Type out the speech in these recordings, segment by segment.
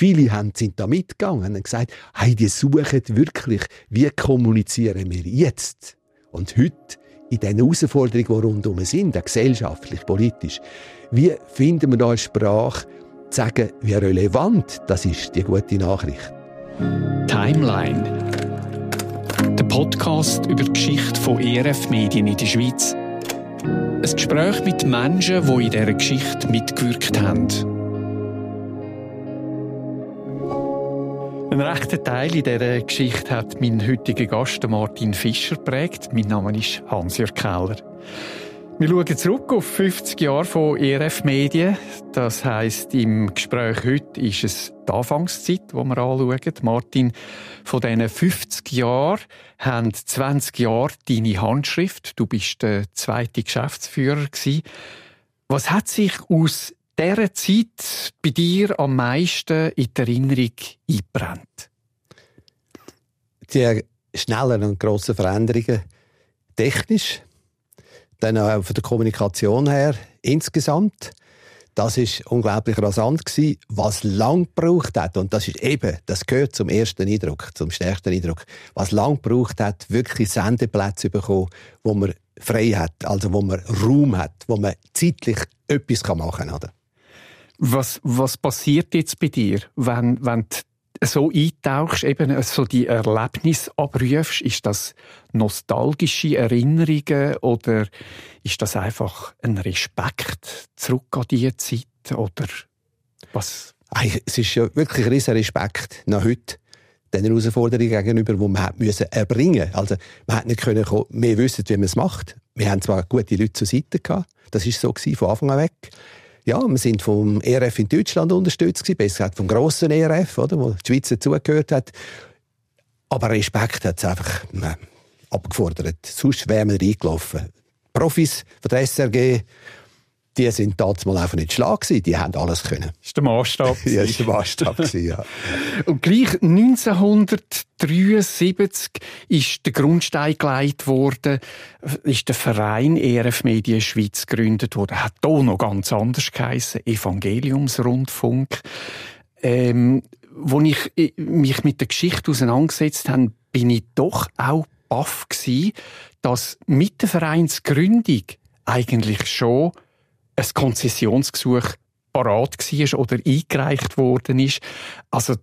Viele haben, sind da mitgegangen und gesagt, hey, die suchen wirklich, wie kommunizieren wir jetzt? Und heute, in den Herausforderungen, die rundherum sind, gesellschaftlich, politisch, wie finden wir da eine Sprache, zu sagen, wie relevant das ist, die gute Nachricht? Timeline. Der Podcast über die Geschichte von ERF-Medien in der Schweiz. Ein Gespräch mit Menschen, die in dieser Geschichte mitgewirkt haben. Ein rechter Teil in dieser Geschichte hat mein heutiger Gast Martin Fischer prägt. Mein Name ist Hans-Jörg Keller. Wir schauen zurück auf 50 Jahre von ERF Medien. Das heisst, im Gespräch heute ist es die Anfangszeit, die wir anschauen. Martin, von diesen 50 Jahren haben 20 Jahre deine Handschrift. Du bist der zweite Geschäftsführer. Was hat sich aus dieser Zeit bei dir am meisten in die Erinnerung eingebrannt? Die schnellen und grossen Veränderungen technisch dann auch von der Kommunikation her insgesamt. Das ist unglaublich rasant gewesen, was lang gebraucht hat. Und das ist eben, das gehört zum ersten Eindruck, zum stärksten Eindruck. Was lang gebraucht hat, wirklich Sendeplätze zu bekommen, wo man frei hat, also wo man Raum hat, wo man zeitlich etwas machen kann. Oder? Was, was passiert jetzt bei dir, wenn, wenn so eintauchst, eben so die Erlebnisse abrufst? Ist das nostalgische Erinnerungen oder ist das einfach ein Respekt zurück an diese Zeit oder was? Es ist ja wirklich ein riesen Respekt nach heute den Herausforderungen gegenüber, die man müssen erbringen musste. Also, man hätte nicht können wir wissen, wie man es macht. Wir haben zwar gute Leute zur Seite gehabt. Das war so gewesen, von Anfang an weg ja, wir sind vom ERF in Deutschland unterstützt gewesen, besser gesagt vom grossen ERF, oder, wo die Schweiz dazugehört hat. Aber Respekt hat es einfach ne, abgefordert. Sonst wären wir reingelaufen. Profis von der SRG, die sind damals mal einfach nicht schlag gewesen. Die haben alles können. Ist der Maßstab? ja, ist der Maßstab gewesen, ja. Und gleich 1973 ist der Grundstein gelegt worden, ist der Verein ERF Medien Schweiz gegründet worden. Hat hier noch ganz anders geheißen, Evangeliumsrundfunk. Ähm, wo ich mich mit der Geschichte auseinandergesetzt habe, bin ich doch auch baff gewesen, dass mit der Vereinsgründung eigentlich schon ein Konzessionsgesuch parat war oder eingereicht worden ist. Also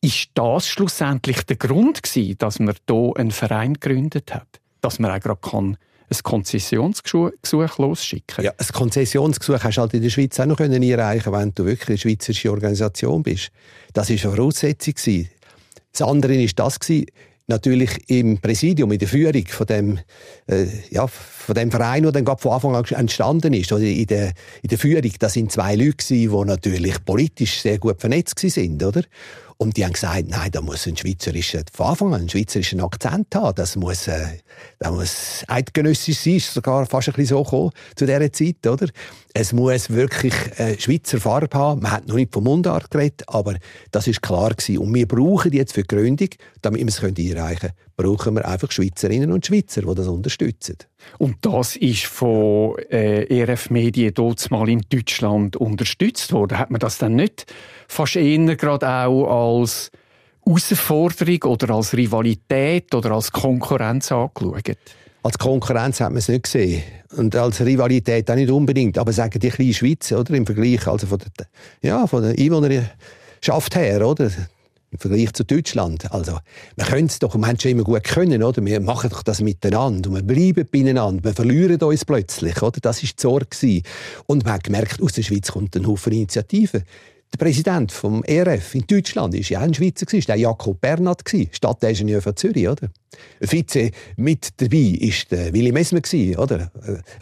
ist das schlussendlich der Grund gewesen, dass man hier einen Verein gegründet hat? Dass man auch gerade kann ein Konzessionsgesuch losschicken Ja, ein Konzessionsgesuch hast du halt in der Schweiz auch noch einreichen wenn du wirklich eine schweizerische Organisation bist. Das war eine Voraussetzung. Das andere war das, natürlich im Präsidium, in der Führung von dem, äh, ja, von dem Verein, der dann gerade von Anfang an entstanden ist, oder in der, in der Führung, da sind zwei Leute gewesen, die natürlich politisch sehr gut vernetzt sind, oder? Und die haben gesagt, nein, da muss ein schweizerischer, von Anfang an einen schweizerischen Akzent haben. Das muss, äh, das muss eidgenössisch sein, ist sogar fast ein bisschen so gekommen zu dieser Zeit, oder? Es muss wirklich äh, Schweizer Farbe haben. Man hat noch nicht von Mundart geredet, aber das ist klar gewesen. Und wir brauchen jetzt für die Gründung, damit wir es einreichen können, brauchen wir einfach Schweizerinnen und Schweizer, die das unterstützen. Und das ist von äh, ERF Medien dort mal in Deutschland unterstützt worden. Hat man das dann nicht fast eher gerade auch als Herausforderung oder als Rivalität oder als Konkurrenz angeschaut? Als Konkurrenz hat man es nicht gesehen. Und als Rivalität auch nicht unbedingt. Aber sagen die kleine Schweiz, oder? Im Vergleich, also von der, ja, von der Einwohnerschaft her, oder? im Vergleich zu Deutschland. Also, wir können es doch Menschen immer gut können, oder? Wir machen doch das miteinander und wir bleiben beieinander. Wir verlieren uns plötzlich, oder? Das war die Sorge. Und man hat gemerkt, aus der Schweiz kommt ein Haufen Initiativen. Der Präsident vom ERF in Deutschland war ja auch ein Schweizer, war der Jakob Bernhard, Stadtingenieur von Zürich. Oder? Vize mit dabei war der Willy Messmer, oder?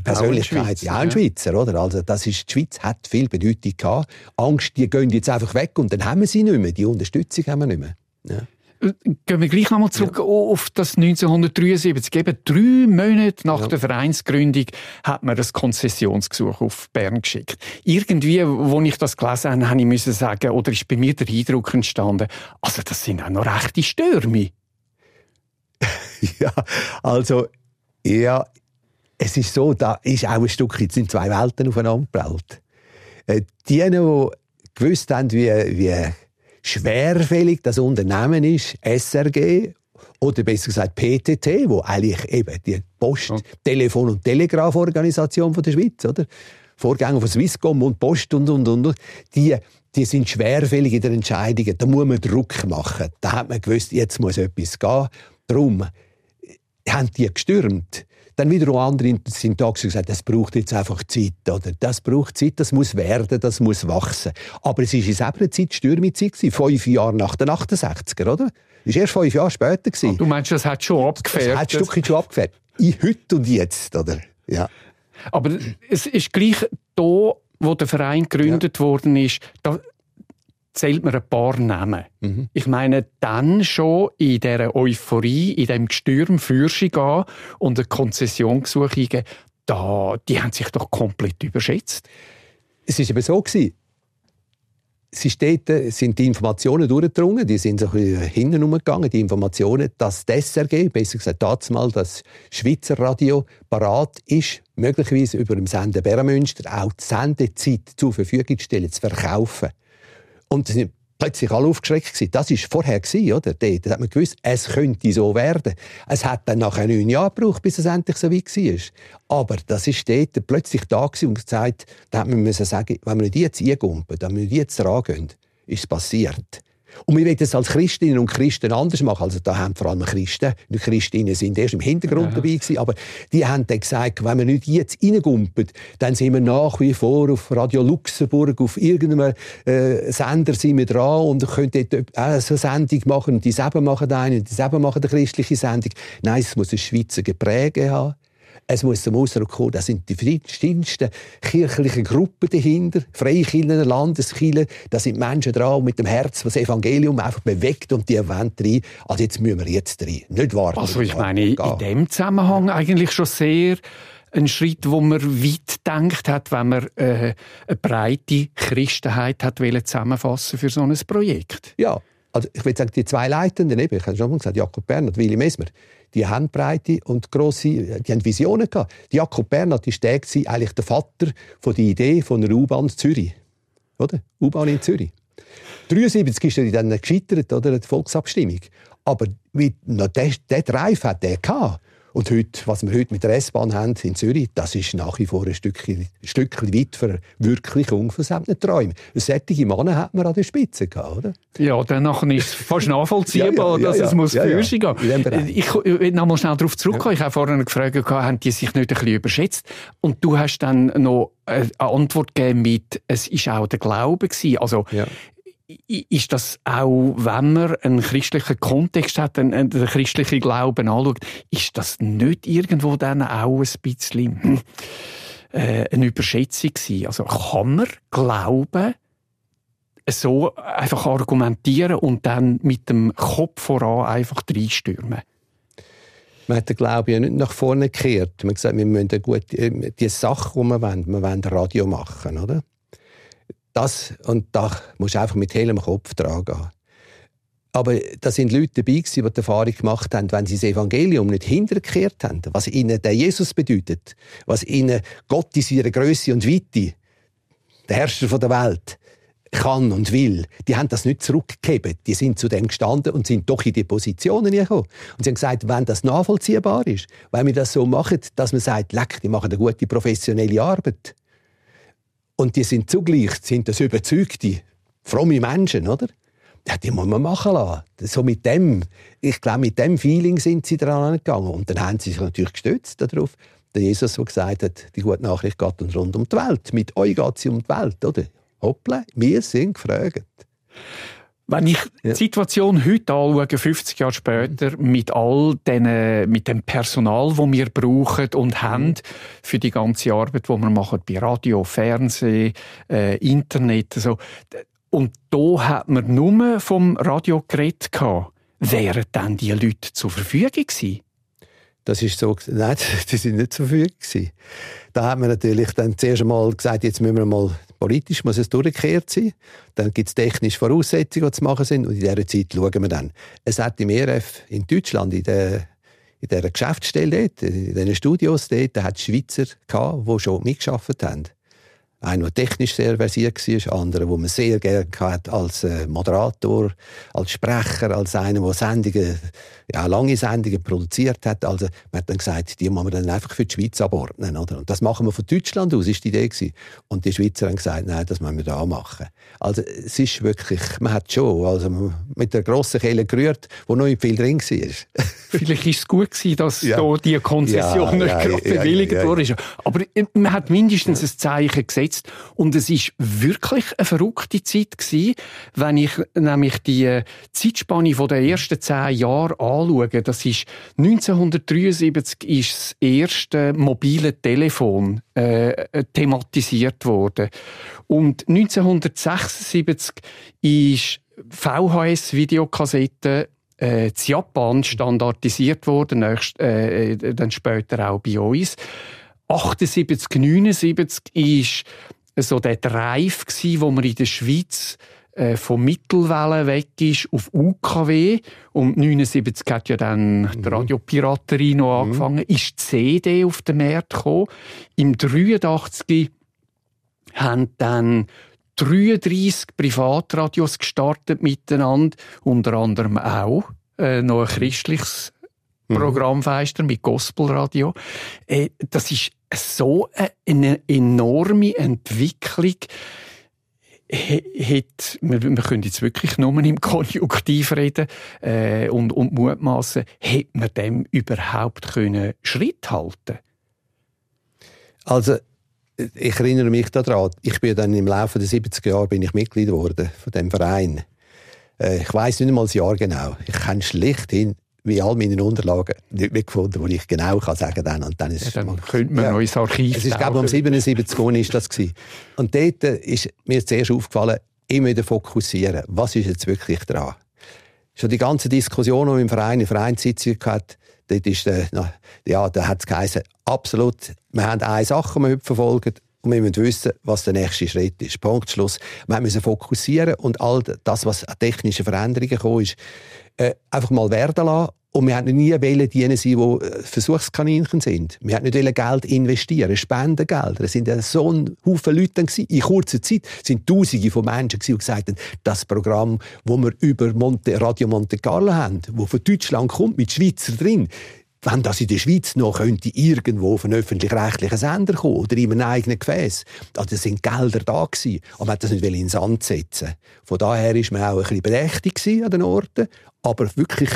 Persönlichkeit, ja, ein Schweizer. Oder? Also das ist, die Schweiz hat viel Bedeutung gehabt. Angst, die gehen jetzt einfach weg und dann haben wir sie nicht mehr. Die Unterstützung haben wir nicht mehr. Ja. Gehen wir gleich nochmal zurück ja. auf das 1973. Eben drei Monate nach ja. der Vereinsgründung hat man das Konzessionsgesuch auf Bern geschickt. Irgendwie, wo ich das gelesen habe, habe ich müssen sagen, oder ist bei mir der Eindruck entstanden, also das sind auch noch rechte Stürme. ja, also, ja, es ist so, da ist auch ein Stück, jetzt sind zwei Welten aufeinander geprallt. Äh, die, die gewusst haben, wie, wie schwerfällig das Unternehmen ist, SRG oder besser gesagt PTT, wo eigentlich eben die Post-, okay. Telefon- und Telegraphorganisation der Schweiz, oder? Vorgänger von Swisscom und Post und, und, und, die, die sind schwerfällig in den Entscheidungen. Da muss man Druck machen. Da hat man gewusst, jetzt muss etwas gehen. Darum haben die gestürmt. Dann wiederum andere sind da gesagt, das braucht jetzt einfach Zeit. Oder? Das braucht Zeit, das muss werden, das muss wachsen. Aber es war in selber Zeit Stürmezeit, fünf Jahre nach den 68er, oder? Das war erst fünf Jahre später. Und du meinst, das hat schon abgefährt? Das hat ein Stückchen schon abgefährt. In heute und jetzt, oder? Ja. Aber es ist gleich da, wo der Verein gegründet ja. worden ist, da zählt man ein paar Namen. Mhm. Ich meine, dann schon in dieser Euphorie, in dem Gestürm Fürsche gehen und eine Konzessiongesuche da, die haben sich doch komplett überschätzt. Es war eben so. Gewesen. Es ist dort, sind die Informationen durchgedrungen, die sind so hinten umgegangen, die Informationen, dass das SRG, besser gesagt damals mal das Schweizer Radio, parat ist, möglicherweise über dem Sender Bärenmünster auch die Sendezeit zur Verfügung zu stellen, zu verkaufen. Und sind plötzlich alle aufgeschreckt gewesen. Das war vorher, gewesen, oder? Dort hat man gewusst, es könnte so werden. Es hat dann nachher neun Jahre gebraucht, bis es endlich so weit war. Aber das ist dort plötzlich da gewesen und gesagt, da hat man sagen, wenn wir nicht jetzt eingumpen, wenn wir nicht jetzt rangehen, ist es passiert. Und wir wollen es als Christinnen und Christen anders machen. Also da haben vor allem Christen, die Christinnen sind erst im Hintergrund ja. dabei gewesen, aber die haben dann gesagt, wenn wir nicht jetzt reingumpen, dann sind wir nach wie vor auf Radio Luxemburg, auf irgendeinem äh, Sender sind wir dran und können dort äh, so eine Sendung machen und die selber machen eine und die selber machen eine christliche Sendung. Nein, es muss ein Schweizer Gepräge haben. Es muss zum Ausdruck kommen, da sind die verschiedensten kirchlichen Gruppen dahinter, Freikirchen, Landeskirchen, da sind Menschen dran mit dem Herz, was das Evangelium einfach bewegt und die wollen rein. Also jetzt müssen wir jetzt rein, nicht warten. Also ich meine, in dem Zusammenhang eigentlich schon sehr ein Schritt, wo man weit gedacht hat, wenn man äh, eine breite Christenheit hat zusammenfassen für so ein Projekt. Ja, also ich würde sagen, die zwei Leitenden, eben, ich habe schon mal gesagt, Jakob Bernhard, Willy Mesmer, die haben breite und grosse, die haben Visionen gehabt. Jakob Bernhard ist der eigentlich der Vater von der Idee von einer U-Bahn in Zürich, oder? U-Bahn in Zürich. 73 ist er dann gescheitert, oder? Die Volksabstimmung. Aber mit, der, der Drive hat er gehabt. Und heute, was wir heute mit der S-Bahn haben in Zürich, das ist nach wie vor ein Stückchen, Stückchen weit Verwirklichung von solchen Träumen. Sättige Männer hat man an der Spitze gehabt, oder? Ja, dann ist es fast nachvollziehbar, ja, ja, dass ja, es muss ja, ja. gehen. Ich will noch mal schnell darauf zurückkommen. Ich habe vorhin gefragt, haben die sich nicht ein bisschen überschätzt? Und du hast dann noch eine Antwort gegeben mit, es ist auch der Glaube gewesen. Also, ist das auch, wenn man einen christlichen Kontext hat, einen, einen christlichen Glauben anschaut, ist das nicht irgendwo dann auch ein bisschen hm, äh, eine Überschätzung gewesen? Also kann man Glauben so einfach argumentieren und dann mit dem Kopf voran einfach reinstürmen? Man hat den Glauben ja nicht nach vorne gekehrt. Man hat gesagt, wir müssen gut, äh, die Sache, die wir wollen, wir wollen Radio machen, oder? Das und da musst du einfach mit hellem Kopf dran gehen. Aber da sind Leute dabei, die die Erfahrung gemacht haben, wenn sie das Evangelium nicht hinterkehrt haben, was ihnen der Jesus bedeutet, was ihnen Gott in seiner Größe und Weite, der Herrscher der Welt, kann und will, die haben das nicht zurückgegeben. Die sind zu dem gestanden und sind doch in die Positionen gekommen. Und sie haben gesagt, wenn das nachvollziehbar ist, wenn wir das so machen, dass man sagt, leck, die machen eine gute professionelle Arbeit, und die sind zugleich sind das überzeugte, fromme Menschen, oder? Ja, die muss man machen lassen. So mit dem, ich glaube, mit dem Feeling sind sie daran gegangen. Und dann haben sie sich natürlich gestützt darauf, der Jesus, der gesagt hat, die gute Nachricht geht uns rund um die Welt. Mit euch geht sie um die Welt, oder? Hoppla, wir sind gefragt. Wenn ich ja. die Situation heute anschaue, 50 Jahre später, mit all den, mit dem Personal, das wir brauchen und haben mhm. für die ganze Arbeit, die wir machen, bei Radio, Fernsehen, äh, Internet, so. Und da hat man nur vom Radio geredet Wären dann die Leute zur Verfügung gewesen? Das ist so, nein, die sind nicht zur Verfügung gewesen. Da hat man natürlich dann zuerst einmal gesagt, jetzt müssen wir mal Politisch muss es durchgekehrt sein. Dann gibt es technische Voraussetzungen, die zu machen sind. Und in dieser Zeit schauen wir dann. Es hat im ERF in Deutschland, in der, in dieser Geschäftsstelle dort, in diesen Studios dort, da hat es Schweizer gehabt, die schon mitgearbeitet haben. Einer, der technisch sehr versiert war, andere, wo man sehr gerne als äh, Moderator, als Sprecher, als einer, der Sendungen, ja, lange Sendungen produziert hat. Also, man hat dann gesagt, die machen wir dann einfach für die Schweiz abordnen, oder? Und das machen wir von Deutschland aus, ist die Idee gewesen. Und die Schweizer haben gesagt, nein, das müssen wir da machen. Also, es ist wirklich, man hat schon, also, mit der grossen Kehle gerührt, wo noch nicht viel drin war. Vielleicht ist es gut gewesen, dass ja. da die Konzession ja, ja, nicht bewilligt ja, wurde. Aber man hat mindestens ein Zeichen gesetzt. Und es ist wirklich eine verrückte Zeit gewesen, wenn ich nämlich die äh, Zeitspanne von den ersten zehn Jahren anschaue. Das ist 1973 ist das erste mobile Telefon äh, thematisiert worden. Und 1976 ist VHS-Videokassette äh, in Japan standardisiert worden, nächst, äh, dann später auch bei uns. 78, 79 ist so der Drive gsi, wo man in der Schweiz äh, von Mittelwellen weg ist auf UKW. Und 79 hat ja dann mhm. die Radiopiraterie noch mhm. angefangen. Ist die CD auf den Markt gekommen. Im 83 haben dann 33 Privatradios gestartet miteinander, unter anderem auch äh, noch ein christliches mhm. Programmfeister mit Gospelradio. Äh, das ist so eine enorme Entwicklung. Hat, wir, wir können jetzt wirklich nur im Konjunktiv reden äh, und, und mutmaßen, hätte man dem überhaupt können Schritt halten Also ich erinnere mich daran, ich bin dann im Laufe der 70er Jahre bin ich Mitglied geworden von dem Verein. Äh, ich weiß nicht mal das Jahr genau. Ich kann schlichthin wie all meine Unterlagen nicht mehr gefunden, wo ich genau kann sagen kann, und dann ist ja, dann könnte man ja, neues Archiv Es ist, glaube ich, um 77 ist das gewesen. Und dort ist mir zuerst aufgefallen, immer wieder fokussieren. Was ist jetzt wirklich dran? Schon die ganze Diskussion, die im Verein, in Vereinssitzung hat, dort ist, äh, ja, da hat es geheißen, absolut, wir haben eine Sache, die wir heute verfolgen, und wir müssen wissen, was der nächste Schritt ist. Punkt, Schluss. Wir müssen fokussieren und all das, was an technischen Veränderungen gekommen ist, äh, einfach mal werden lassen. Und wir wollten nie diejenigen sein, die äh, Versuchskaninchen sind. Wir wollten nicht Geld investieren, Spendengelder. Es sind so ein Haufen Leute in kurzer Zeit sind Tausende von Menschen die gesagt haben, das Programm, das wir über Monte, Radio Monte Carlo haben, das von Deutschland kommt, mit Schweizer drin, wenn das in der Schweiz noch könnte irgendwo einen öffentlich-rechtlichen Sender kommen oder in einem eigenen Gefäß. Also sind Gelder da gewesen, aber man hat das nicht in den Sand setzen. Von daher ist man auch ein bisschen berechtigt an den Orten, aber wirklich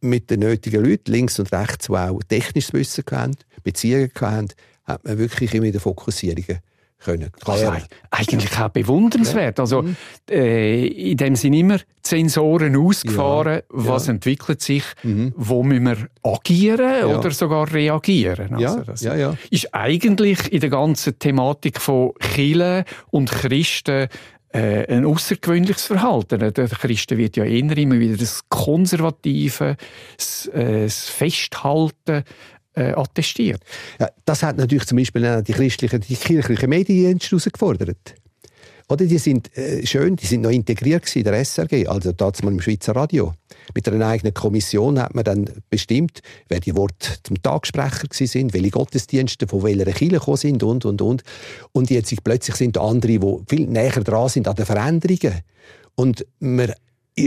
mit den nötigen Leuten, links und rechts, die auch technisches Wissen haben, Beziehungen haben, hat man wirklich immer wieder Fokussierungen können. Also, eigentlich auch bewundernswert. Ja. Also, mhm. äh, in dem sind immer Sensoren ausgefahren, ja. was ja. entwickelt sich, mhm. wo müssen wir agieren oder sogar reagieren. Also, das ist eigentlich in der ganzen Thematik von Chile und Christen äh, ein außergewöhnliches Verhalten. Der Christen wird ja eher immer wieder das Konservative, das, äh, das Festhalten äh, attestiert. Ja, das hat natürlich zum Beispiel die christlichen, die kirchlichen Mediendienste herausgefordert. Oder die sind äh, schön, die sind noch integriert in der SRG, also damals im Schweizer Radio. Mit einer eigenen Kommission hat man dann bestimmt, wer die Worte zum Tagsprecher sind, welche Gottesdienste von welcher Kirche gekommen sind und, und, und. Und jetzt plötzlich sind andere, die viel näher dran sind an den Veränderungen. Und man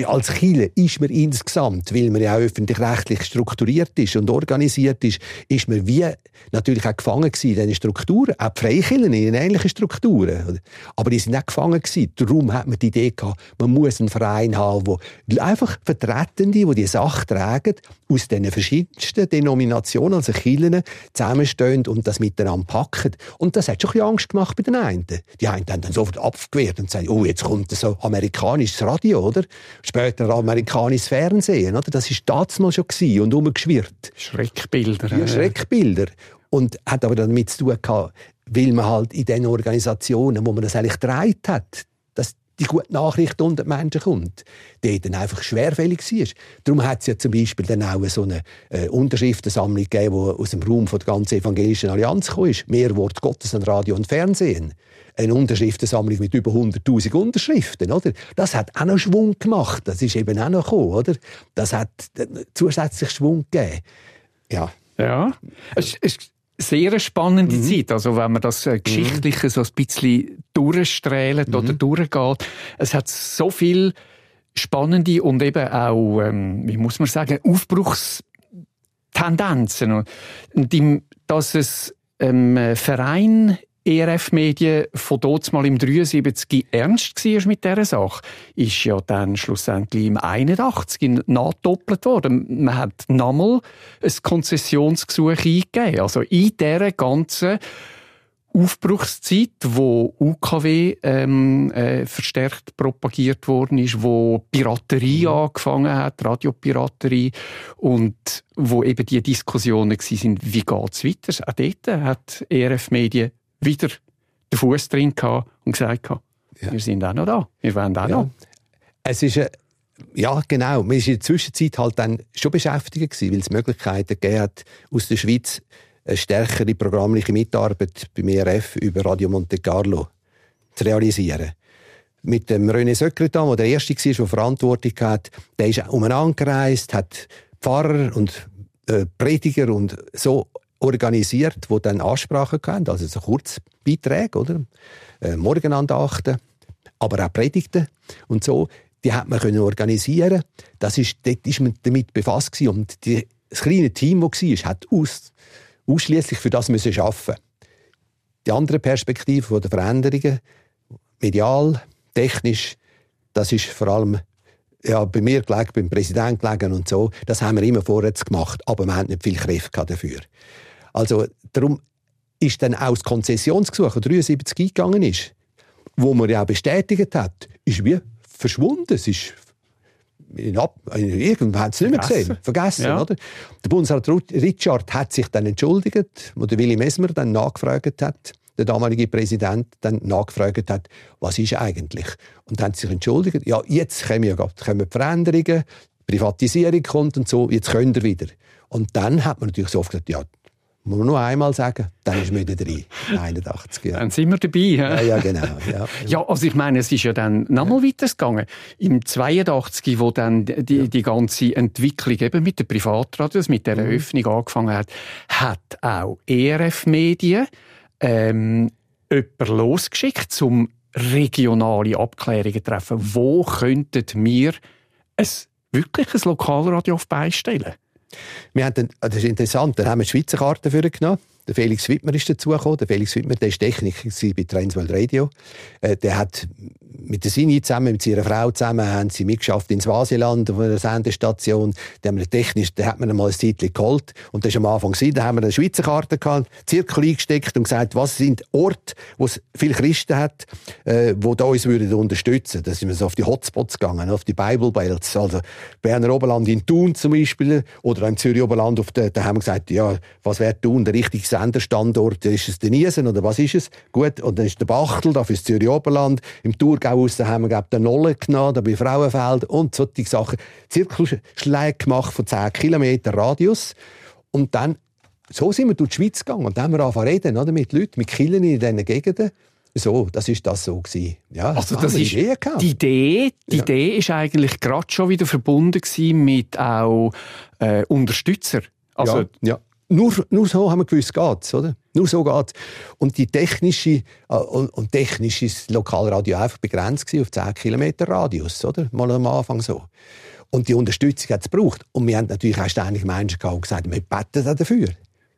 als Chile ist man insgesamt, weil man ja auch öffentlich-rechtlich strukturiert ist und organisiert ist, ist man wie natürlich auch gefangen gewesen in diesen Strukturen, auch die Freikirchen in ähnlichen Strukturen. Aber die sind auch gefangen gewesen. Darum hat man die Idee gehabt, man muss einen Verein haben, wo einfach Vertretende, die die Sache tragen, aus den verschiedensten Denominationen, also Kirchen, zusammenstehen und das miteinander packen. Und das hat schon ein bisschen Angst gemacht bei den einen. Die einen haben dann sofort abgewehrt und sagen, oh, jetzt kommt so amerikanisches Radio, oder? Später amerikanisches Fernsehen, oder? Das war damals schon gewesen und umgeschwirrt. Schreckbilder. Ja, Schreckbilder. Und hat aber damit zu tun gehabt, weil man halt in den Organisationen, wo man das eigentlich gedreht hat, dass die gute Nachricht unter die Menschen kommt, die dann einfach schwerfällig war. Darum hat es ja zum Beispiel dann auch so eine äh, Unterschriftensammlung gegeben, die aus dem Raum von der ganzen evangelischen Allianz kam. Mehr Wort Gottes an Radio und Fernsehen eine Unterschriftensammlung mit über 100.000 Unterschriften, oder? Das hat auch noch Schwung gemacht. Das ist eben auch noch gekommen, oder? Das hat zusätzlich Schwung gegeben. Ja. Ja. Es, es, sehr spannende mhm. Zeit. Also wenn man das äh, mhm. Geschichtliche so ein bisschen durchstrählt mhm. oder durchgeht. Es hat so viel spannende und eben auch, ähm, wie muss man sagen, Aufbruchstendenzen. Und im, dass es ähm, Verein ERF Medien von dort mal im 73 ernst war mit dieser Sache, ist ja dann schlussendlich im 81 nachdoppelt worden. Man hat nochmal ein Konzessionsgesuch eingegeben. Also in dieser ganzen Aufbruchszeit, wo UKW ähm, äh, verstärkt propagiert worden ist, wo Piraterie mhm. angefangen hat, Radiopiraterie und wo eben die Diskussionen sind, wie geht's weiter. Auch dort hat ERF Medien wieder den Fuß drin und gesagt, ja. wir sind auch noch da, wir wollen auch ja. noch. Es ist, ja, genau. Man war in der Zwischenzeit halt dann schon beschäftigt gewesen, weil es Möglichkeiten gegeben hat, aus der Schweiz eine stärkere programmliche Mitarbeit beim ERF über Radio Monte Carlo zu realisieren. Mit dem René Söckretan, der der Erste war, der Verantwortung hat, der ist umeinander gereist, hat Pfarrer und äh, Prediger und so organisiert, wo dann Ansprachen hatten, also so Kurzbeiträge, oder? Äh, Morgenandachten, aber auch Predigten und so. Die hat man können organisieren. Das ist, dort ist man damit befasst gewesen. und die, das kleine Team, das war, hat aus, ausschließlich für das müssen arbeiten. Die andere Perspektive der Veränderungen, medial, technisch, das ist vor allem ja, bei mir gelegen, beim Präsidenten gelegen und so. Das haben wir immer vorwärts gemacht, aber wir hatten nicht viel Kräfte dafür. Also darum ist dann auch das Konzessionsgesuch, das 73 eingegangen ist, wo man ja auch bestätigt hat, ist wie verschwunden. Es ist irgendwann hat es nicht mehr gesehen, vergessen, ja. oder? Der Bundesrat Richard hat sich dann entschuldigt, wo der Willy Messmer dann nachgefragt hat, der damalige Präsident dann nachgefragt hat, was ist eigentlich? Und dann hat sich entschuldigt, ja, jetzt kommen ja kommen Veränderungen, Privatisierung kommt und so, jetzt könnt ihr wieder. Und dann hat man natürlich so oft gesagt, ja, muss man nur einmal sagen, dann ist man wieder drin. 81, ja. Dann sind wir dabei. Ja, ja, genau. Ja, ja. also ich meine, es ist ja dann nochmal ja. weitergegangen. Im 82, wo dann die, ja. die ganze Entwicklung eben mit den Privatradios, mit der mhm. Öffnung angefangen hat, hat auch ERF-Medien ähm, jemanden losgeschickt, um regionale Abklärungen zu treffen. Wo könnten wir ein, wirklich ein Lokalradio auf beistellen? Wir haben dann, das ist interessant, dann haben wir Schweizer Karte genommen. Der Felix Wittmer ist dazugekommen. Der Felix Wittmer, der ist Techniker bei Transworld Radio. Äh, der hat mit der Sini zusammen, mit ihrer Frau zusammen, haben sie mitgeschafft ins Swasiland auf einer Sendestation. Da haben wir technisch, da hat man mal ein Titel geholt. Und das war am Anfang. Da haben wir eine Schweizer Karte gehabt, Zirkel eingesteckt und gesagt, was sind Orte, wo es viele Christen hat, äh, wo da uns würden unterstützen. Da sind wir so auf die Hotspots gegangen, auf die Bible Belts. Also Berner Oberland in Thun zum Beispiel oder im Zürich Oberland auf der, da haben wir gesagt, ja, was wäre Thun, der richtige Senderstandort? Ist es der Niesen oder was ist es? Gut, und dann ist der Bachtel da fürs Zürich Oberland. Im Thurgau raus haben wir glaub, den Nolle genommen, da bei Frauenfeld und solche Sachen. Zirkelschläge gemacht von 10 Kilometer Radius. Und dann, so sind wir durch die Schweiz gegangen und dann haben wir angefangen reden, oder, mit Leuten, mit Killen in diesen Gegenden. So, das ist das so gewesen. Ja, also das ist Idee die Idee. Die ja. Idee ist eigentlich gerade schon wieder verbunden mit auch äh, Unterstützer. Also ja, ja. Nur, nur so haben wir gewusst, geht's, oder? Nur so geht's. Und die technische, äh, und, und technisch ist das Lokalradio einfach begrenzt gewesen auf 10 Kilometer Radius, oder? Mal am Anfang so. Und die Unterstützung hat es gebraucht. Und wir haben natürlich auch ständig Menschen gehabt, die gesagt wir beten dafür.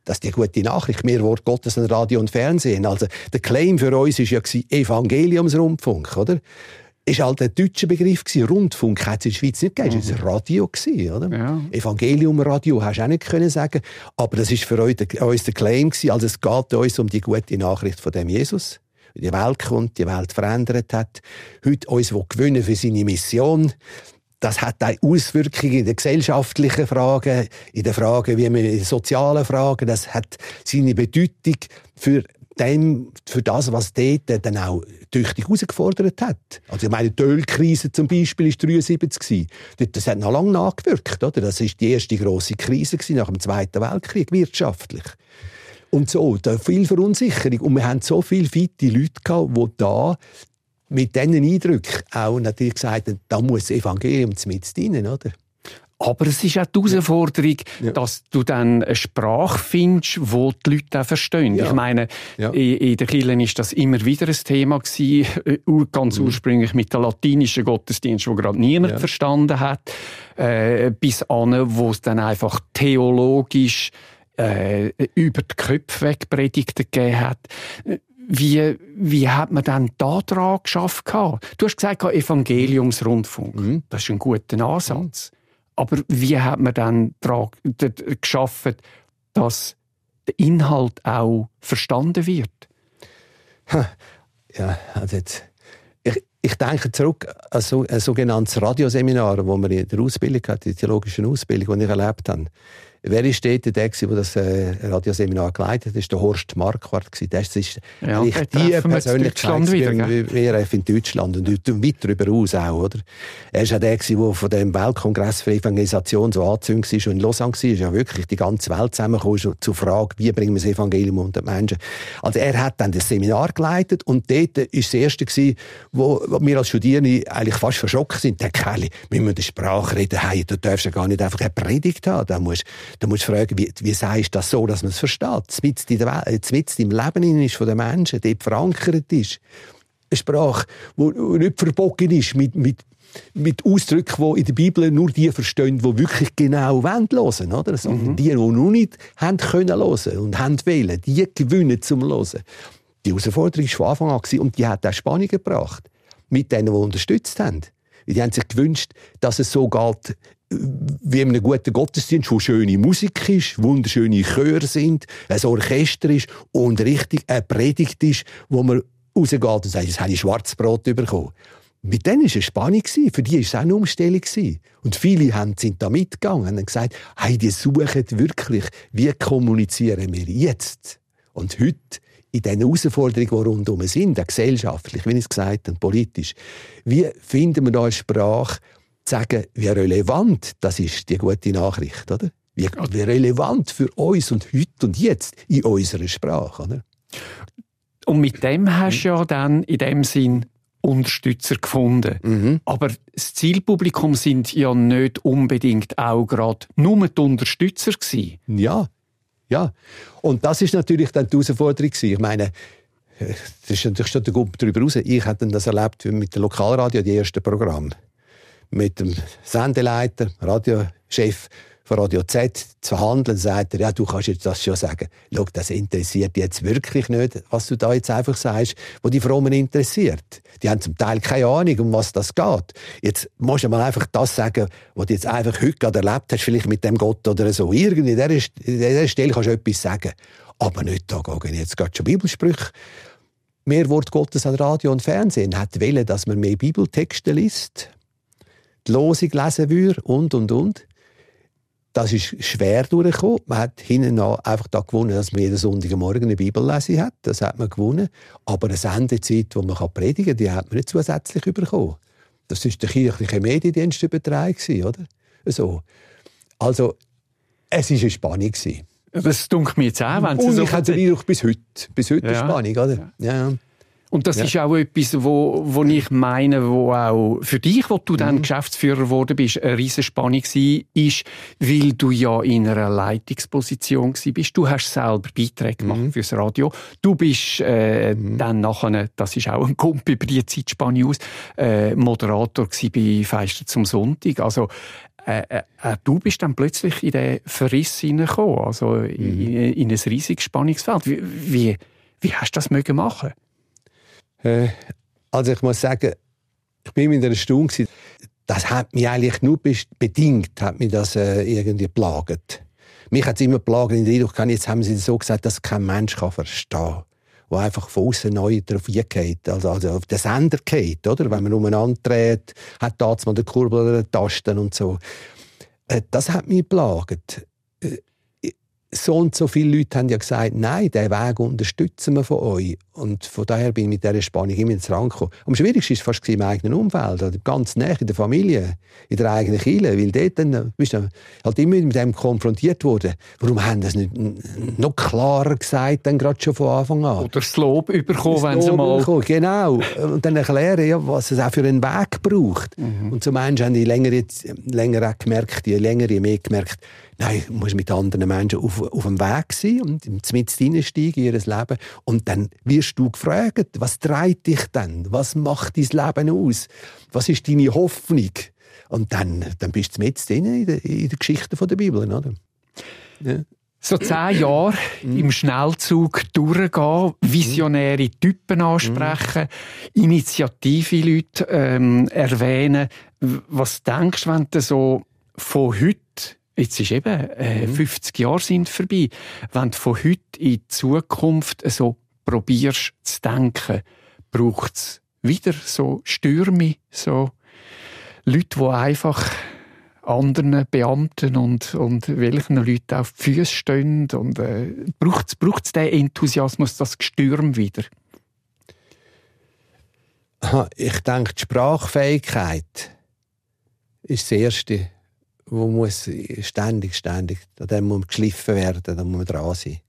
Das ist die gute Nachricht. Wir Wort Gottes an Radio und Fernsehen. Also, der Claim für uns war ja Evangeliumsrundfunk, oder? Ist halt ein deutscher Begriff gewesen. Rundfunk hat es in der Schweiz nicht gegeben. Es war ein Radio gewesen, oder? Ja. Evangelium Radio hast du auch nicht können sagen. Aber das ist für uns der, Claim gewesen. Also es geht uns um die gute Nachricht von dem Jesus. Die Welt kommt, die Welt verändert hat. Heute uns gewinnen für seine Mission. Das hat auch Auswirkungen in den gesellschaftlichen Fragen, in den Fragen, wie man in den sozialen Fragen. Das hat seine Bedeutung für dem, für das, was dort dann auch tüchtig herausgefordert hat. Also ich meine, die Ölkrise zum Beispiel war 73 Das hat noch lange nachgewirkt, oder? Das war die erste grosse Krise nach dem Zweiten Weltkrieg, wirtschaftlich. Und so, da viel Verunsicherung. Und wir haben so viele fitte Leute gehabt, die da mit diesen Eindrücken auch natürlich gesagt haben, da muss das Evangelium mit dienen, oder? Aber es ist auch die Herausforderung, ja. dass du dann eine Sprache findest, wo die Leute auch verstehen. Ja. Ich meine, ja. in, der Kirche ist das immer wieder ein Thema gewesen, äh, ganz mhm. ursprünglich mit der latinischen Gottesdienst, wo gerade niemand verstanden hat, äh, bis an, wo es dann einfach theologisch äh, über die Köpfe weg Predigten gegeben hat. Wie, wie hat man dann da dran geschafft? Du hast gesagt, Evangeliumsrundfunk. Mhm. Das ist ein guter Ansatz. Mhm. Aber wie hat man dann daran geschafft, dass der Inhalt auch verstanden wird? Ja, also jetzt, ich, ich denke zurück an so, ein sogenanntes Radioseminar, das wir in der Ausbildung hatten, die theologischen Ausbildung, die ich erlebt habe. Wer ist dort der, der das äh, Radioseminar geleitet hat? Das war der Horst Marquardt. Das ist ja, die WRF in Deutschland und weit darüber aus auch. Oder? Er war der, der von dem Weltkongress für Evangelisation so angezündet war und in Lausanne war. ja wirklich die ganze Welt zusammengekommen zur Frage, wie bringen wir das Evangelium unter die Menschen. Also er hat dann das Seminar geleitet und dort war das erste, gewesen, wo, wir als Studierende eigentlich fast verschrocken sind. Der Kelly, wir müssen die Sprache reden. Hey, du darfst ja gar nicht einfach eine Predigt haben. Da musst, Du musst fragen, wie, wie sagst du das so, dass man es versteht? Welt, mitten im Leben ist von den Menschen, dort verankert ist. Eine Sprache, die nicht verbogen ist mit, mit, mit Ausdrücken, die in der Bibel nur die verstehen, die wirklich genau hören wollen, oder? Sondern mhm. die, die noch nicht haben können hören und haben wollen, die gewinnen zum Hören. Die Herausforderung war von Anfang an und die hat auch Spannung gebracht. Mit denen, die unterstützt haben. Die haben sich gewünscht, dass es so geht, wie in einem guten Gottesdienst, wo schöne Musik ist, wunderschöne Chöre sind, ein Orchester ist und richtig eine Predigt ist, wo man rausgeht und sagt, jetzt habe ich Schwarzbrot bekommen. Mit denen war es eine Spannung. Für die war es auch eine Umstellung. Und viele sind da mitgegangen und haben gesagt, hey, die suchen wirklich, wie kommunizieren wir jetzt? Und heute, in den Herausforderungen, die rundherum sind, gesellschaftlich, wie ich es gesagt habe, politisch, wie finden wir da eine Sprache, sagen, wie relevant das ist, die gute Nachricht, oder? Wie, wie relevant für uns und heute und jetzt in unserer Sprache, oder? Und mit dem hast du ja dann in dem Sinn Unterstützer gefunden. Mhm. Aber das Zielpublikum sind ja nicht unbedingt auch gerade nur die Unterstützer gewesen. Ja, ja. Und das ist natürlich dann die Herausforderung Ich meine, das ist natürlich schon der Gruppe darüber raus. Ich hätte das erlebt mit dem Lokalradio, die ersten Programme mit dem Sendeleiter, Radiochef von Radio Z zu handeln, sagt er, ja, du kannst jetzt das schon sagen. Schau, das interessiert jetzt wirklich nicht, was du da jetzt einfach sagst, wo die Frommen interessiert. Die haben zum Teil keine Ahnung, um was das geht. Jetzt musst du mal einfach das sagen, was du jetzt einfach heute gerade erlebt hast, vielleicht mit dem Gott oder so. Irgendwie in dieser Stelle kannst du etwas sagen. Aber nicht da gehen jetzt gerade schon Bibelsprüche. Mehr Wort Gottes an Radio und Fernsehen hat wollen, dass man mehr Bibeltexte liest die Losung lesen würde und, und, und. Das ist schwer durchgekommen. Man hat hinten einfach da gewonnen, dass man jeden Sonntagmorgen eine Bibellese hat. Das hat man gewonnen. Aber eine Sendezeit, wo man predigen kann, die hat man nicht zusätzlich bekommen. Das war der kirchliche Mediendienstübertrag, oder? So. Also, es war eine Spannung. Das dunkelt mir jetzt auch, wenn Und so ich habe den Eindruck, bis heute. Bis heute ja. Spannung, oder? Ja. ja. Und das ja. ist auch etwas, wo, wo ich meine, wo auch für dich, wo du dann mhm. Geschäftsführer geworden bist, eine riesen Spannung war, ist, weil du ja in einer Leitungsposition bist. Du hast selber Beiträge gemacht mhm. fürs Radio. Du bist äh, mhm. dann nachher, das ist auch ein Kumpel über die Zeitspanne aus, äh, Moderator bei Feister zum Sonntag. Also äh, äh, äh, du bist dann plötzlich in den Verriss hineingekommen, also in, mhm. in, in ein riesiges Spannungsfeld. Wie, wie, wie hast du das mögen machen? Äh, also ich muss sagen, ich bin in einer Stunde das hat mich eigentlich nur bedingt, hat mich das äh, irgendwie plagt. Mich hat es immer plagt in der Eindruck, jetzt haben sie so gesagt, dass kein Mensch kann verstehen wo einfach von außen neu drauf geht, also, also auf den Sender geht, oder? Wenn man umeinander dreht, hat da mal den Kurbel oder Tasten und so. Äh, das hat mich plagt. So und so viele Leute haben ja gesagt, nein, diesen Weg unterstützen wir von euch. Und von daher bin ich mit dieser Spannung immer ins Rang gekommen. Am schwierigsten war es fast im eigenen Umfeld, also ganz nah in der Familie, in der eigenen Kirche, weil dort dann, bist du halt immer mit dem konfrontiert worden. Warum haben das nicht noch klarer gesagt, dann gerade schon von Anfang an? Oder das Lob bekommen, wenn sie mal... Bekommen. Genau. Und dann erklären, ja, was es auch für einen Weg braucht. Mhm. Und so Menschen haben die länger, jetzt, länger auch gemerkt, je länger, je mehr gemerkt, Nein, du musst mit anderen Menschen auf, auf dem Weg sein und mit hineinsteigen in ihr Leben. Und dann wirst du gefragt, was treibt dich denn? Was macht dein Leben aus? Was ist deine Hoffnung? Und dann, dann bist du mit in der, in der Geschichte der Bibel, oder? Ja. So zehn Jahre mm. im Schnellzug durchgehen, visionäre Typen ansprechen, mm. initiative Leute ähm, erwähnen. Was denkst du, wenn du so von heute Jetzt ist eben, äh, 50 mhm. Jahre sind vorbei. Wenn du von heute in die Zukunft so probierst zu denken, braucht es wieder so Stürme, so Leute, die einfach anderen Beamten und, und welchen Leuten auf die Füße stehen. Und äh, braucht es den Enthusiasmus, das Gestürm wieder? Ich denke, die Sprachfähigkeit ist das Erste, wo muss ständig, ständig, dem muss geschliffen werden, da muss man dran sein.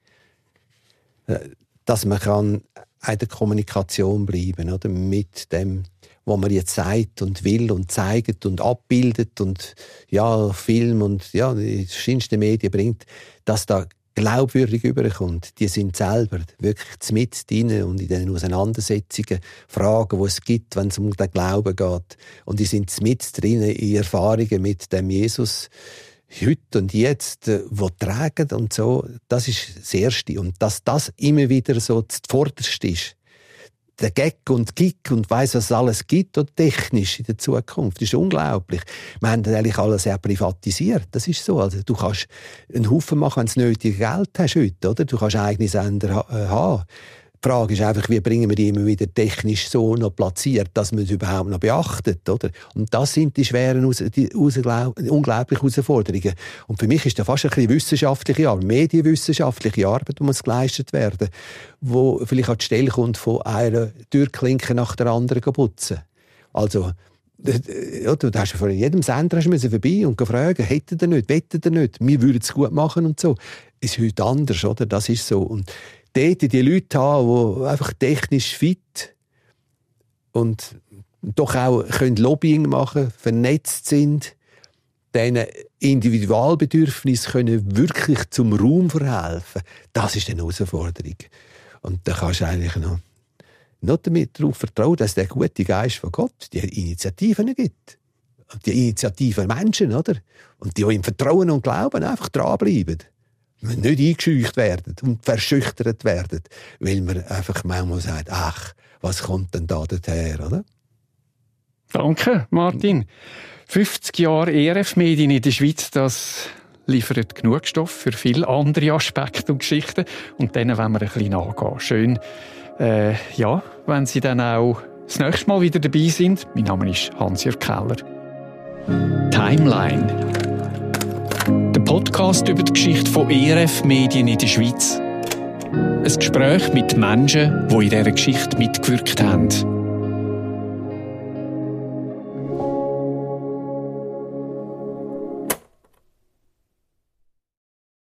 Äh, dass man kann in der Kommunikation bleiben oder? mit dem, was man jetzt sagt und will und zeigt und abbildet und ja, Film und ja, die verschiedensten Medien bringt, dass da glaubwürdig überkommt. Die sind selber wirklich mit drin und in den Auseinandersetzungen, Fragen, die es gibt, wenn es um den Glauben geht. Und die sind mit drin in Erfahrungen mit dem Jesus heute und jetzt, äh, wo tragen und so. Das ist das Erste. Und dass das immer wieder so das Vorderste ist der Gag und Kick und weiss, was es alles gibt und technisch in der Zukunft. Das ist unglaublich. Wir haben das eigentlich alles sehr privatisiert. Das ist so. Also, du kannst einen Haufen machen, wenn du nötige Geld hast heute, oder? Du kannst eigene Sender äh, haben. Die Frage ist einfach, wie bringen wir die immer wieder technisch so noch platziert, dass man es überhaupt noch beachtet, oder? Und das sind die schweren, die unglaublichen Herausforderungen. Und für mich ist das fast ein bisschen wissenschaftliche Arbeit, medienwissenschaftliche Arbeit, die muss geleistet werden, wo vielleicht an die Stelle kommt, von einer Türklinke nach der anderen putzen. Also, ja, du hast von jedem Sender hast vorbei und fragen, hätte er nicht, wette er nicht, wir würden es gut machen und so. Ist heute anders, oder? Das ist so. Und dort die Leute haben, die einfach technisch fit und doch auch können Lobbying machen, vernetzt sind, diesen Individualbedürfnissen können wirklich zum Raum verhelfen. Das ist eine Herausforderung. Und da kannst du eigentlich noch, noch damit darauf vertrauen, dass der gute Geist von Gott die Initiativen gibt. Die Initiativen Menschen, oder? Und die, die im Vertrauen und Glauben einfach dranbleiben nicht eingeschüchtert werden und verschüchtert werden, weil man einfach manchmal sagt, ach, was kommt denn da daher, oder? Danke, Martin. 50 Jahre ERF-Medien in der Schweiz, das liefert genug Stoff für viele andere Aspekte und Geschichten. Und denen wollen wir ein bisschen nachgehen. Schön, äh, ja, wenn Sie dann auch das nächste Mal wieder dabei sind. Mein Name ist Hans-Jörg Keller. Timeline Podcast über die Geschichte von ERF Medien in der Schweiz. Ein Gespräch mit Menschen, die in dieser Geschichte mitgewirkt haben.